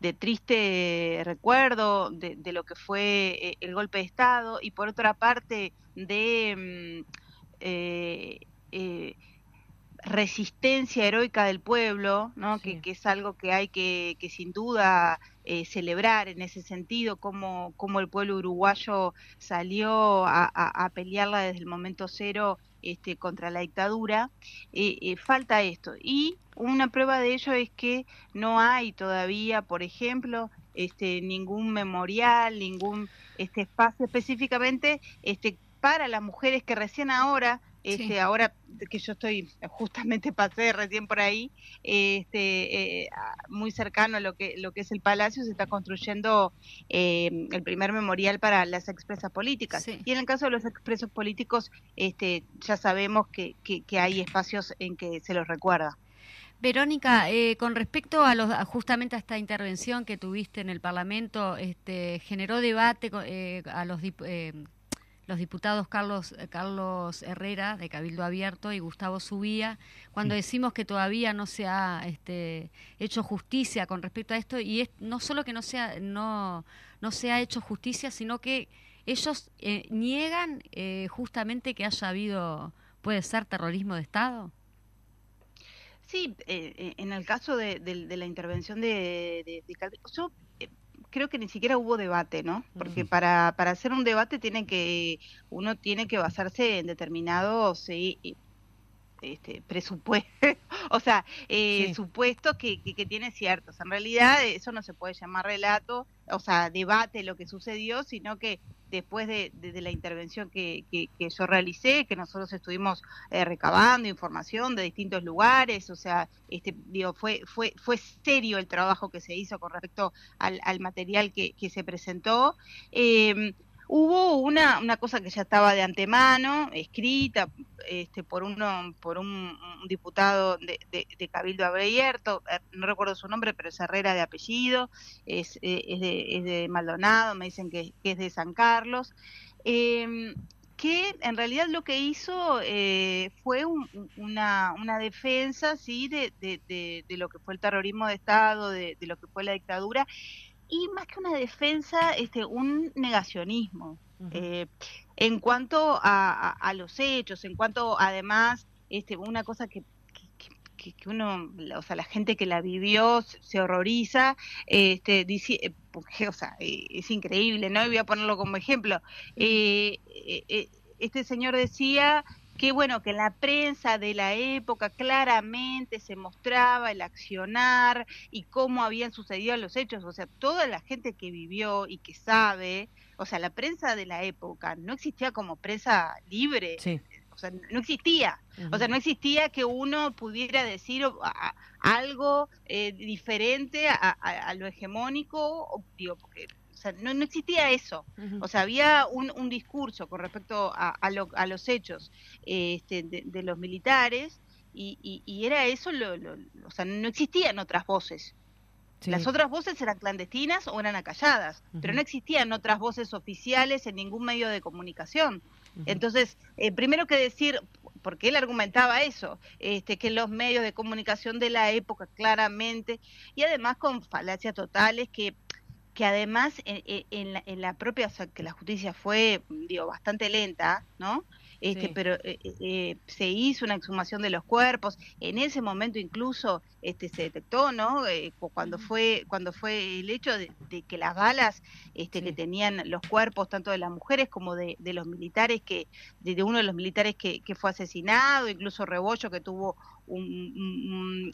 de triste recuerdo de, de lo que fue eh, el golpe de Estado y por otra parte de... mm, eh, eh, resistencia heroica del pueblo, ¿no? Sí. que, que es algo que hay que, que sin duda eh, celebrar en ese sentido, como, como el pueblo uruguayo salió a, a- a pelearla desde el momento cero este, contra la dictadura, eh, eh, falta esto. Y una prueba de ello es que no hay todavía, por ejemplo, este, ningún memorial, ningún este espacio específicamente este, para las mujeres que recién ahora este, Sí. ahora que yo estoy, justamente pasé recién por ahí, este, eh, muy cercano a lo que, lo que es el Palacio, se está construyendo eh, el primer memorial para las expresas políticas. Sí. Y en el caso de los expresos políticos, este, ya sabemos que, que, que hay espacios en que se los recuerda. Verónica, eh, con respecto a los justamente a esta intervención que tuviste en el Parlamento, este, generó debate eh, a los eh, los diputados Carlos eh, Carlos Herrera de Cabildo Abierto y Gustavo Subía cuando decimos que todavía no se ha este, hecho justicia con respecto a esto y es no solo que no sea no no se ha hecho justicia sino que ellos eh, niegan eh, justamente que haya habido puede ser terrorismo de Estado. Sí, eh, eh, en el caso de, de- de la intervención de, de, de Calvi- yo creo que ni siquiera hubo debate, ¿no? Porque Ujú. para, para hacer un debate tiene que uno tiene que basarse en determinados eh, eh, este, presupuestos, o sea, eh, Sí. supuestos que, que, que tiene ciertos. En realidad eso no se puede llamar relato, o sea, debate lo que sucedió, sino que después de, la intervención que, que, yo realicé, que nosotros estuvimos eh, recabando información de distintos lugares, o sea, este, fue, fue, fue serio el trabajo que se hizo con respecto al, al material que, que se presentó. Eh, hubo una, una cosa que ya estaba de antemano, escrita este, por uno, por un, diputado de, Cabildo Abierto, eh, no recuerdo su nombre, pero es Herrera de apellido, es, eh, es, de, es de Maldonado, me dicen que, es de San Carlos. Eh, que en realidad lo que hizo eh, fue un- una, una defensa sí de, de, lo que fue el terrorismo de Estado, de lo que fue la dictadura, y más que una defensa, este, un negacionismo eh, en cuanto a, a- a los hechos, en cuanto además, este, una cosa que, que- que- que uno, o sea, la gente que la vivió se se horroriza, este, dice, eh, porque, o sea, eh, es increíble, ¿no? Y voy a ponerlo como ejemplo. Eh, este señor decía que bueno, que en la prensa de la época claramente se mostraba el accionar y cómo habían sucedido los hechos, o sea, toda la gente que vivió y que sabe, o sea, la prensa de la época no existía como prensa libre, o sea, no existía, o sea, no existía que uno pudiera decir algo eh, diferente a, lo hegemónico, digo, porque sea, no, existía eso. O sea, había un, discurso con respecto a, a, los hechos este, de, los militares y, era eso, lo, o sea, no existían otras voces. Las otras voces eran clandestinas o eran acalladas, pero no existían otras voces oficiales en ningún medio de comunicación. Entonces, eh, primero que decir, porque él argumentaba eso, este, que los medios de comunicación de la época claramente, y además con falacias totales que que además en, la, en, la, propia, o sea, que la justicia fue, digo, bastante lenta, ¿no? Este, pero eh, eh, se hizo una exhumación de los cuerpos. En ese momento incluso este, se detectó, ¿no? Eh, cuando fue cuando fue el hecho de, que las balas este, que tenían los cuerpos tanto de las mujeres como de, los militares que de, uno de los militares que, que, fue asesinado, incluso Rebollo que tuvo un,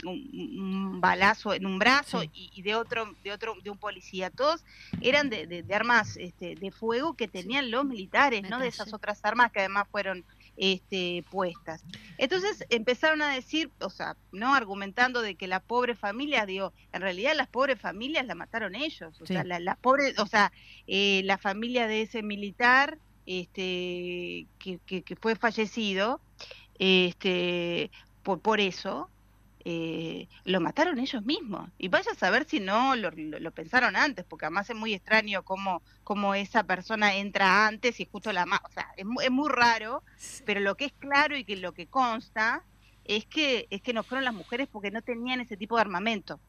balazo en un brazo y, de otro de otro de un policía. Todos eran de, armas este, de fuego que tenían los militares no de esas otras armas que además fueron este, puestas. Entonces empezaron a decir o sea no argumentando de que la pobre familia dio en realidad las pobres familias la mataron ellos o sea la, pobre o sea eh, la familia de ese militar este que, que fue fallecido este por, por eso eh, lo mataron ellos mismos. Y vaya a saber si no lo, pensaron antes, porque además es muy extraño cómo, cómo esa persona entra antes y justo la... O sea, es, es muy raro, pero lo que es claro y que lo que consta es que, es que no fueron las mujeres porque no tenían ese tipo de armamento.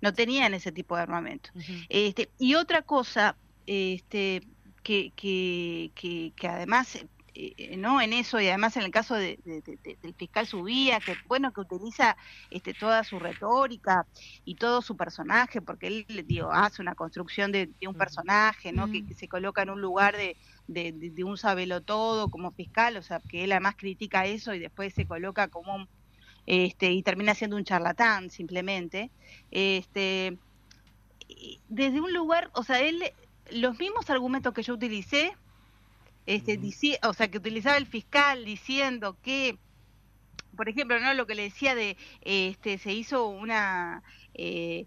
No tenían ese tipo de armamento. este, y otra cosa este, que, que, que, que además eh, no en eso y además en el caso de, del fiscal Subía que bueno que utiliza este toda su retórica y todo su personaje porque él digo hace una construcción de, un personaje no que, se coloca en un lugar de, de, un sabelo todo como fiscal o sea que él además critica eso y después se coloca como un, este y termina siendo un charlatán simplemente. Este desde un lugar o sea él los mismos argumentos que yo utilicé este, o sea, que utilizaba el fiscal diciendo que, por ejemplo, no lo que le decía de, este, se hizo una eh,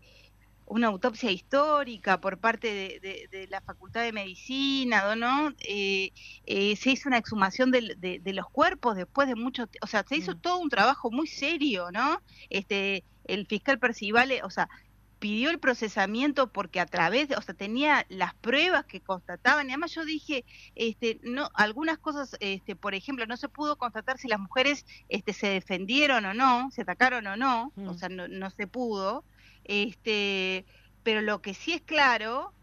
una autopsia histórica por parte de, la Facultad de Medicina, ¿no? Eh, eh, se hizo una exhumación de, los cuerpos después de mucho, o sea, se hizo mm. todo un trabajo muy serio, ¿no? Este, el fiscal Percival, o sea, pidió el procesamiento porque a través de, o sea, tenía las pruebas que constataban, y además yo dije, este, no, algunas cosas, este, por ejemplo, no se pudo constatar si las mujeres este, se defendieron o no, se atacaron o no, o mm. sea, no, se pudo, este, pero lo que sí es claro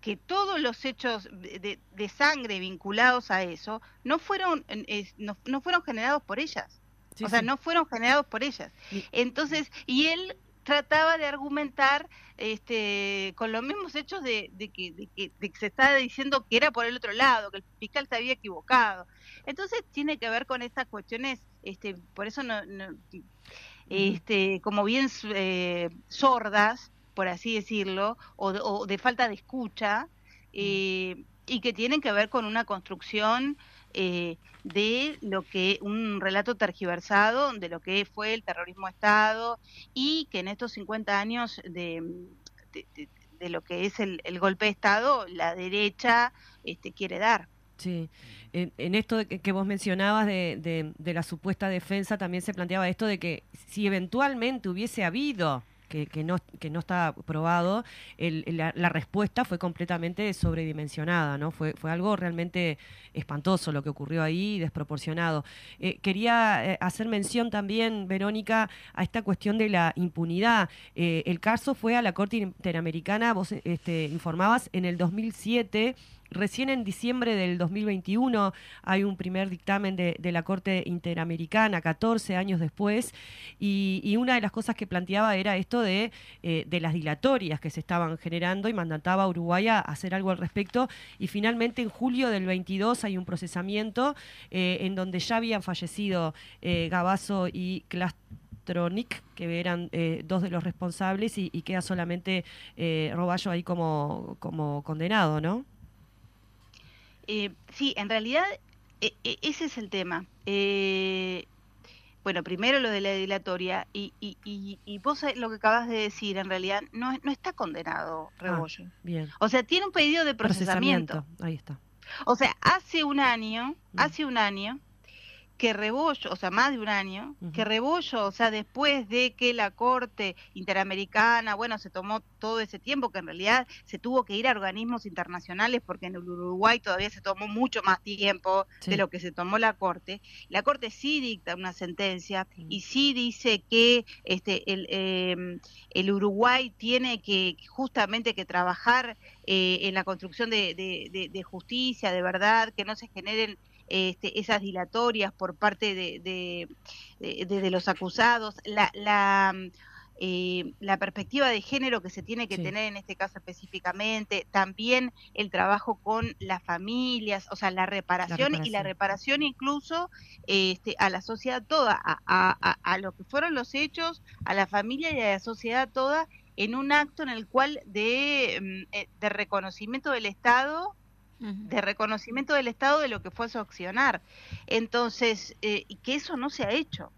que todos los hechos de, sangre vinculados a eso no fueron no, no, fueron generados por ellas. o sea, no fueron generados por ellas. Entonces, y él trataba de argumentar este, con los mismos hechos de, que, de, que, se estaba diciendo que era por el otro lado, que el fiscal se había equivocado. Entonces tiene que ver con estas cuestiones, este, por eso no, este, como bien eh, sordas, por así decirlo, o, de falta de escucha, eh, y que tienen que ver con una construcción eh, de lo que un relato tergiversado de lo que fue el terrorismo de Estado y que en estos 50 años de, de, lo que es el, golpe de Estado la derecha este, quiere dar. Sí, en, esto que, que, vos mencionabas de, de, la supuesta defensa también se planteaba esto de que si eventualmente hubiese habido que, no, que no está probado, la, respuesta fue completamente sobredimensionada, ¿no? Fue, fue algo realmente espantoso lo que ocurrió ahí, desproporcionado. Eh, quería eh, hacer mención también, Verónica, a esta cuestión de la impunidad. Eh, el caso fue a la Corte Interamericana, vos este, informabas, en el 2007 recién en diciembre del 2021 hay un primer dictamen de, la Corte Interamericana, 14 años después, y, una de las cosas que planteaba era esto de, eh, de las dilatorias que se estaban generando y mandataba a Uruguay a hacer algo al respecto. Y finalmente en julio del 22 hay un procesamiento eh, en donde ya habían fallecido eh, Gabazo y Klastronic, que eran eh, dos de los responsables, y, queda solamente eh, Roballo ahí como, como condenado, ¿no? Sí, en realidad e, e, ese es el tema. bueno, primero lo de la dilatoria, y, y, y, vos lo que acabas de decir, en realidad no, no está condenado ah, Rebollo. bien. O sea, tiene un pedido de procesamiento. Ahí está. O sea, hace un año, hace un año, que Rebollo, o sea, más de un año, que Rebollo, o sea, después de que la Corte Interamericana, bueno, se tomó todo ese tiempo, que en realidad se tuvo que ir a organismos internacionales, porque en el Uruguay todavía se tomó mucho más tiempo de lo que se tomó la Corte, la Corte sí dicta una sentencia y sí dice que este, el, em, el Uruguay tiene que justamente que trabajar eh, en la construcción de, de justicia, de verdad, que no se generen este, esas dilatorias por parte de, de, los acusados, la, la, eh, la, perspectiva de género que se tiene que tener en este caso específicamente, también el trabajo con las familias, o sea, la reparación, y la reparación. incluso este, a la sociedad toda, a, a, a, lo que fueron los hechos, a la familia y a la sociedad toda en un acto en el cual de, mm, eh, de reconocimiento del Estado de reconocimiento del Estado de lo que fue su accionar. Entonces, eh, que eso no se ha hecho.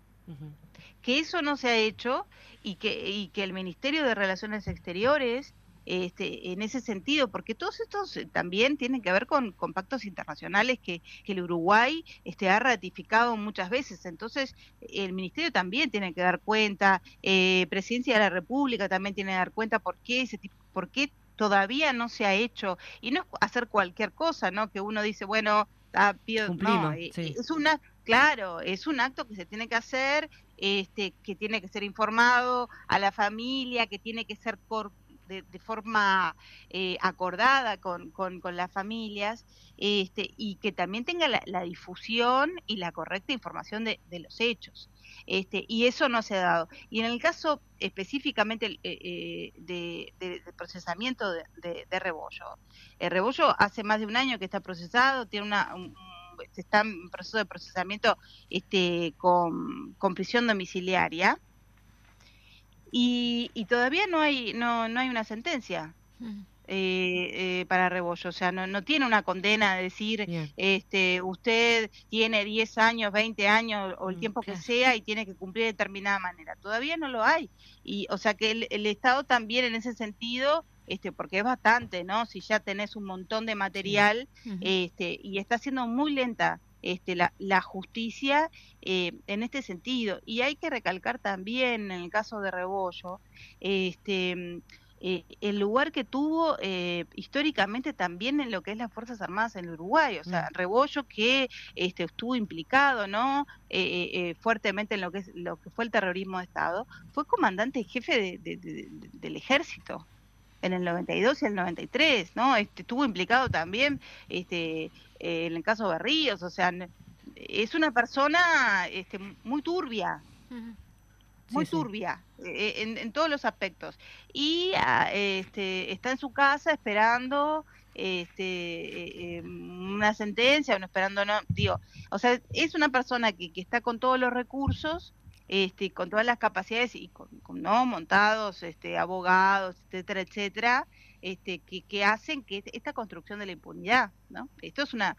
Que eso no se ha hecho y que, y que el Ministerio de Relaciones Exteriores, este, en ese sentido, porque todos estos eh, también tienen que ver con, con pactos internacionales que, que, el Uruguay este, ha ratificado muchas veces. Entonces, el Ministerio también tiene que dar cuenta, eh, Presidencia de la República también tiene que dar cuenta por qué ese tipo, por qué todavía no se ha hecho y no es hacer cualquier cosa, ¿no? Que uno dice, bueno, ah, no, eh, es una, claro, es un acto que se tiene que hacer, este, que tiene que ser informado a la familia, que tiene que ser de, forma eh, acordada con, con, las familias este, y que también tenga la, difusión y la correcta información de, los hechos. Este, y eso no se ha dado. Y en el caso específicamente eh, eh, de, procesamiento de, Rebollo, el Rebollo hace más de un año que está procesado, tiene una... está en proceso de procesamiento este, con, con prisión domiciliaria, y, todavía no hay no, no hay una sentencia eh, eh, para Rebollo, o sea, no, no tiene una condena de decir, este, usted tiene 10 años, 20 años o el mm, tiempo que sea y tiene que cumplir de determinada manera. Todavía no lo hay. Y, o sea, que el, Estado también en ese sentido este, porque es bastante, ¿no? Si ya tenés un montón de material, este, y está siendo muy lenta este, la, la justicia eh, en este sentido. Y hay que recalcar también, en el caso de Rebollo, este, eh, el lugar que tuvo eh, históricamente también en lo que es las Fuerzas Armadas en Uruguay, o sea, mm. Rebollo que este, estuvo implicado no fuertemente en lo que, es, lo que fue el terrorismo de Estado, fue comandante jefe del ejército en el 92 y el 93, ¿no? Este, estuvo implicado también este, eh, en el caso de Ríos, o sea, es una persona este, muy turbia, muy turbia eh, en, todos los aspectos. Y ah, este, está en su casa esperando este, eh, una sentencia, o esperando, no, digo, o sea, es una persona que, que está con todos los recursos este, con todas las capacidades y con, no montados este, abogados, etcétera, etcétera, este, que, que, hacen que esta construcción de la impunidad, ¿no? Esto es una,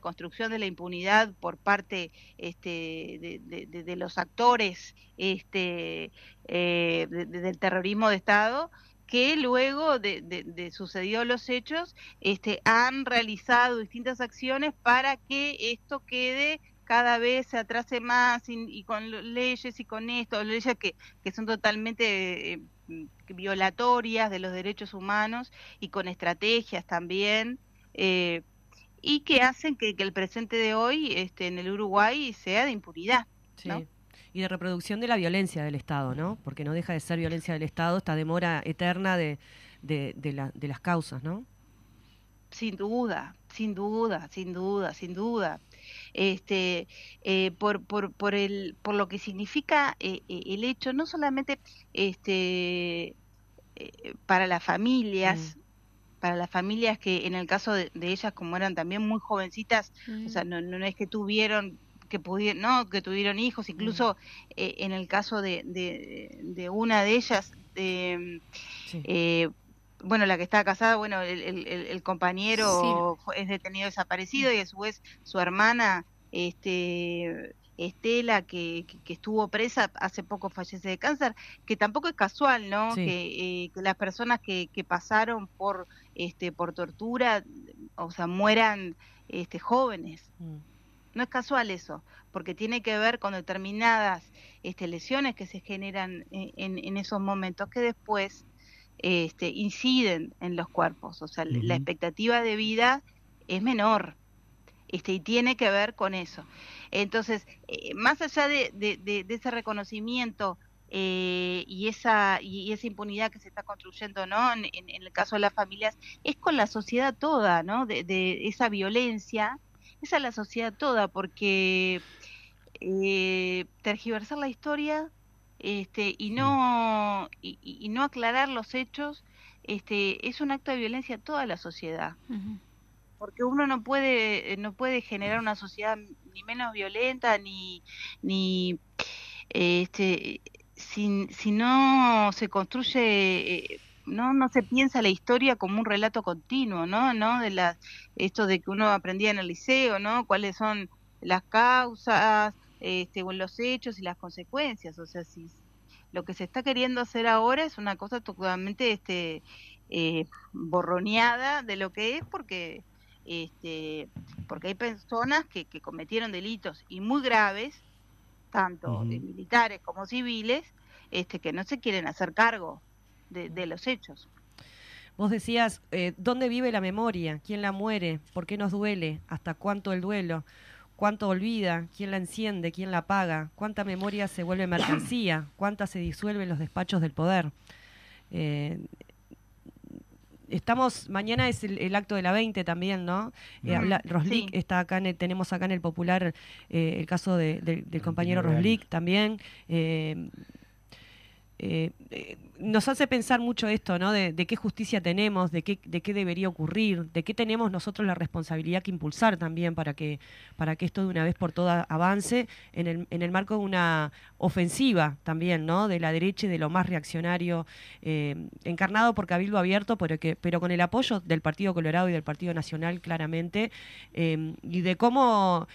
construcción de la impunidad por parte este, de, los actores este, eh, del terrorismo de Estado que luego de, de, sucedió los hechos este, han realizado distintas acciones para que esto quede cada vez se atrase más y, con leyes y con esto, leyes que, que son totalmente eh, violatorias de los derechos humanos y con estrategias también. Eh, y que hacen que, el presente de hoy este, en el Uruguay sea de impunidad. Y de reproducción de la violencia del Estado, ¿no? Porque no deja de ser violencia del Estado esta demora eterna de, de, de, de las causas, ¿no? Sin duda, sin duda, sin duda, sin duda. Este, eh, por, por, por, el, por lo que significa eh, eh, el hecho, no solamente este, para las familias, mm. para las familias que en el caso de, ellas, como eran también muy jovencitas, o sea, mm. no, no es que tuvieron que pudieron, no, que tuvieron hijos, incluso mm. en el caso de, de, una de ellas, de, bueno, la que está casada, bueno, el, el, compañero es detenido desaparecido y a su vez su hermana, este, Estela, que, que, estuvo presa, hace poco fallece de cáncer, que tampoco es casual, ¿no? Que, eh, que, las personas que, que pasaron por, este, por tortura, o sea, mueran este, jóvenes. Mm. No es casual eso, porque tiene que ver con determinadas este, lesiones que se generan en, en esos momentos que después este, inciden en los cuerpos, o sea, la expectativa de vida es menor. Este, y tiene que ver con eso. Entonces, eh, más allá de, de, ese reconocimiento eh, y, esa, y esa impunidad que se está construyendo ¿no? En, el caso de las familias, es con la sociedad toda, ¿no? de, esa violencia, esa es la sociedad toda, porque eh, tergiversar la historia este, y no y, no aclarar los hechos este es un acto de violencia a toda la sociedad. Porque uno no puede no puede generar una sociedad ni menos violenta ni ni este si, si no se construye eh, no no se piensa la historia como un relato continuo no no de las esto de que uno aprendía en el liceo no cuáles son las causas este, o en los hechos y las consecuencias. O sea, si lo que se está queriendo hacer ahora es una cosa totalmente este, eh, borroneada de lo que es porque este, porque hay personas que, que cometieron delitos y muy graves, tanto de militares como civiles, este, que no se quieren hacer cargo de, de los hechos. Vos decías, eh, ¿dónde vive la memoria? ¿Quién la muere? ¿Por qué nos duele? ¿Hasta cuánto el duelo? Cuánto olvida, quién la enciende, quién la paga, cuánta memoria se vuelve mercancía, cuánta se disuelve en los despachos del poder. Eh, estamos, mañana es el, acto de la 20 también, ¿no? Eh, Roslik está acá, en tenemos acá en el Popular eh, el caso del compañero Roslik también. Eh, eh, nos hace pensar mucho esto, ¿no? De, qué justicia tenemos, de qué, de qué debería ocurrir, de qué tenemos nosotros la responsabilidad que impulsar también para que, para que esto de una vez por todas avance en el, en el marco de una ofensiva también, ¿no? De la derecha y de lo más reaccionario, eh, encarnado por Cabildo Abierto, pero, que, pero con el apoyo del Partido Colorado y del Partido Nacional claramente, y de cómo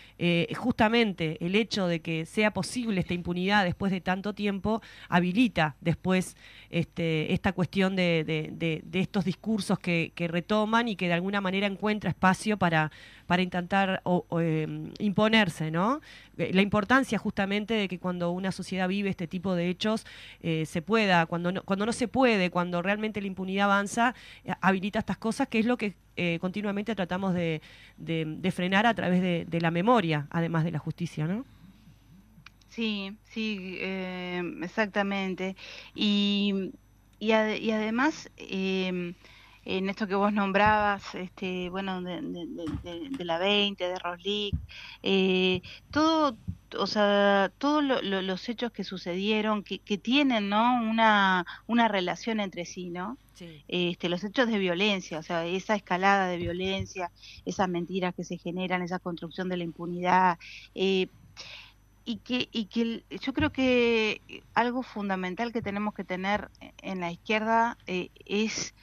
justamente el hecho de que sea posible esta impunidad después de tanto tiempo habilita después este, esta cuestión de, estos discursos que, retoman y que de alguna manera encuentra espacio para, para intentar em, imponerse, ¿no? Eh, la importancia justamente de que cuando una sociedad vive este tipo de hechos eh, se pueda, cuando no, cuando no se puede, cuando realmente la impunidad avanza, eh, habilita estas cosas, que es lo que continuamente tratamos de, frenar a través de, la memoria, además de la justicia, ¿no? Sí, sí, eh, exactamente. Y, y, además, eh, en esto que vos nombrabas, este, bueno, de, de, la 20, de Roslik, eh, todo, o sea, todos los hechos que sucedieron, que, que tienen, ¿no? Una, una relación entre sí, ¿no? Este, los hechos de violencia, o sea, esa escalada de violencia, esas mentiras que se generan, esa construcción de la impunidad, eh, y que, y que yo creo que algo fundamental que tenemos que tener en la izquierda eh, es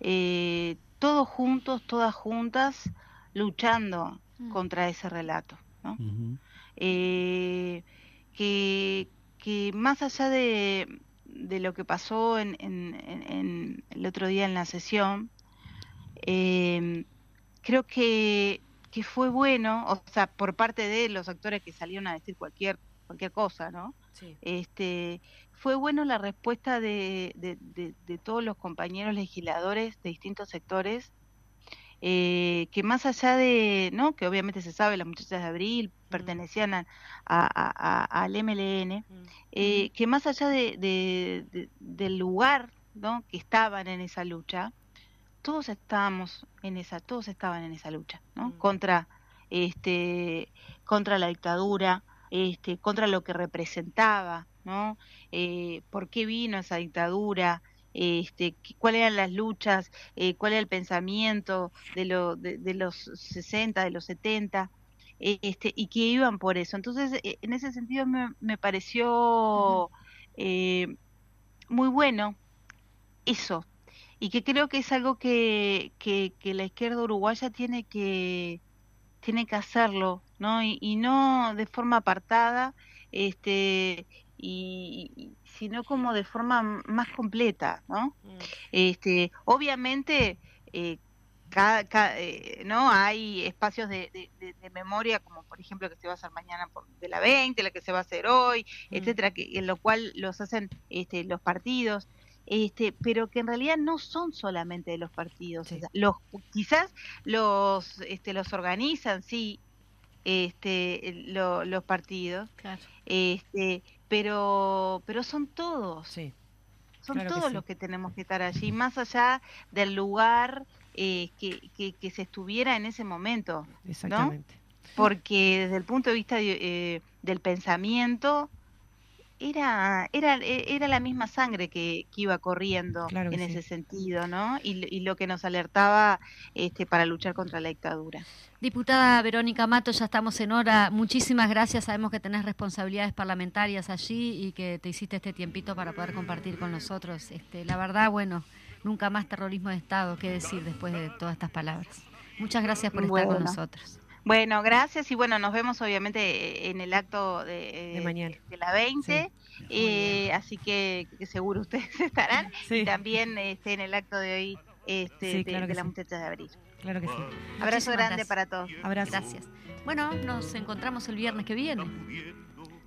eh, todos juntos, todas juntas, luchando mm. contra ese relato. ¿no? Eh, que, que más allá de, de lo que pasó en, en, en, el otro día en la sesión, creo que que fue bueno, o sea, por parte de los actores que salieron a decir cualquier cualquier cosa, ¿no? Este, fue bueno la respuesta de, de, todos los compañeros legisladores de distintos sectores, eh, que más allá de, ¿no? Que obviamente se sabe, las muchachas de Abril mm. pertenecían a, al MLN, mm. eh, que más allá de, del lugar, ¿no? Que estaban en esa lucha, todos estábamos en esa, todos estaban en esa lucha, ¿no? Mm. Contra, este, contra la dictadura, este, contra lo que representaba, ¿no? Eh, ¿Por qué vino esa dictadura? Este, cuáles eran las luchas, eh, cuál era el pensamiento de, lo, de, de los 60, de los 70, eh, este, y que iban por eso. Entonces, eh, en ese sentido me, me pareció eh, muy bueno eso, y que creo que es algo que, que, que la izquierda uruguaya tiene que, tiene que hacerlo, ¿no? Y, y no de forma apartada, este, y, y- sino como de forma más completa, ¿no? Este, obviamente, eh, cada, cada- eh, no hay espacios de, de- de- de memoria, como por ejemplo que se va a hacer mañana por- de la 20, la que se va a hacer hoy, Mm. etcétera, que, en lo cual los hacen este, los partidos. Este, pero que en realidad no son solamente de los partidos, Sí. los quizás los este, los organizan sí este lo- los partidos Claro. este pero pero son todos Sí, son claro que todos sí. los que tenemos que estar allí más allá del lugar eh, que, que, que se estuviera en ese momento exactamente. porque desde el punto de vista de, eh, del pensamiento era era e- era la misma sangre que, que iba corriendo Claro que en sí. ese sentido no y, lo- y lo que nos alertaba este para luchar contra la dictadura Diputada Verónica Mato, ya estamos en hora. Muchísimas gracias. Sabemos que tenés responsabilidades parlamentarias allí y que te hiciste este tiempito para poder compartir con nosotros. Este, la verdad, bueno, nunca más terrorismo de Estado. ¿Qué decir después de todas estas palabras? Muchas gracias por estar con nosotros. Bueno, gracias y bueno, nos vemos obviamente en el acto de, De mañana. de la 20, eh, así que, que seguro ustedes estarán Sí. y también este, en el acto de hoy este, Sí, de, claro de que las sí. muchachas de abril. Claro que sí. Abrazo Muchísimas grande gracias. para todos. Abrazo. Gracias. Bueno, nos encontramos el viernes que viene.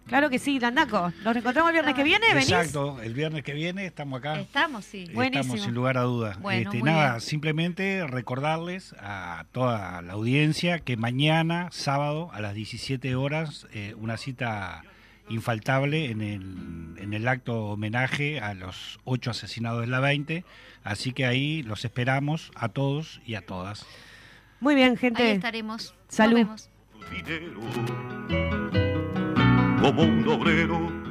Claro que sí, Dandaco. Nos encontramos el viernes que viene, ¿venís? Exacto, el viernes que viene estamos acá. Estamos, sí. Buenísimo. Estamos sin lugar a dudas. Bueno, Este, muy nada, bien. simplemente recordarles a toda la audiencia que mañana, sábado, a las 17 horas, eh, una cita infaltable en el, en el acto homenaje a los ocho asesinados de la 20. Así que ahí los esperamos a todos y a todas. Muy bien, Ahí gente. estaremos. Nos Salud. vemos. Como un obrero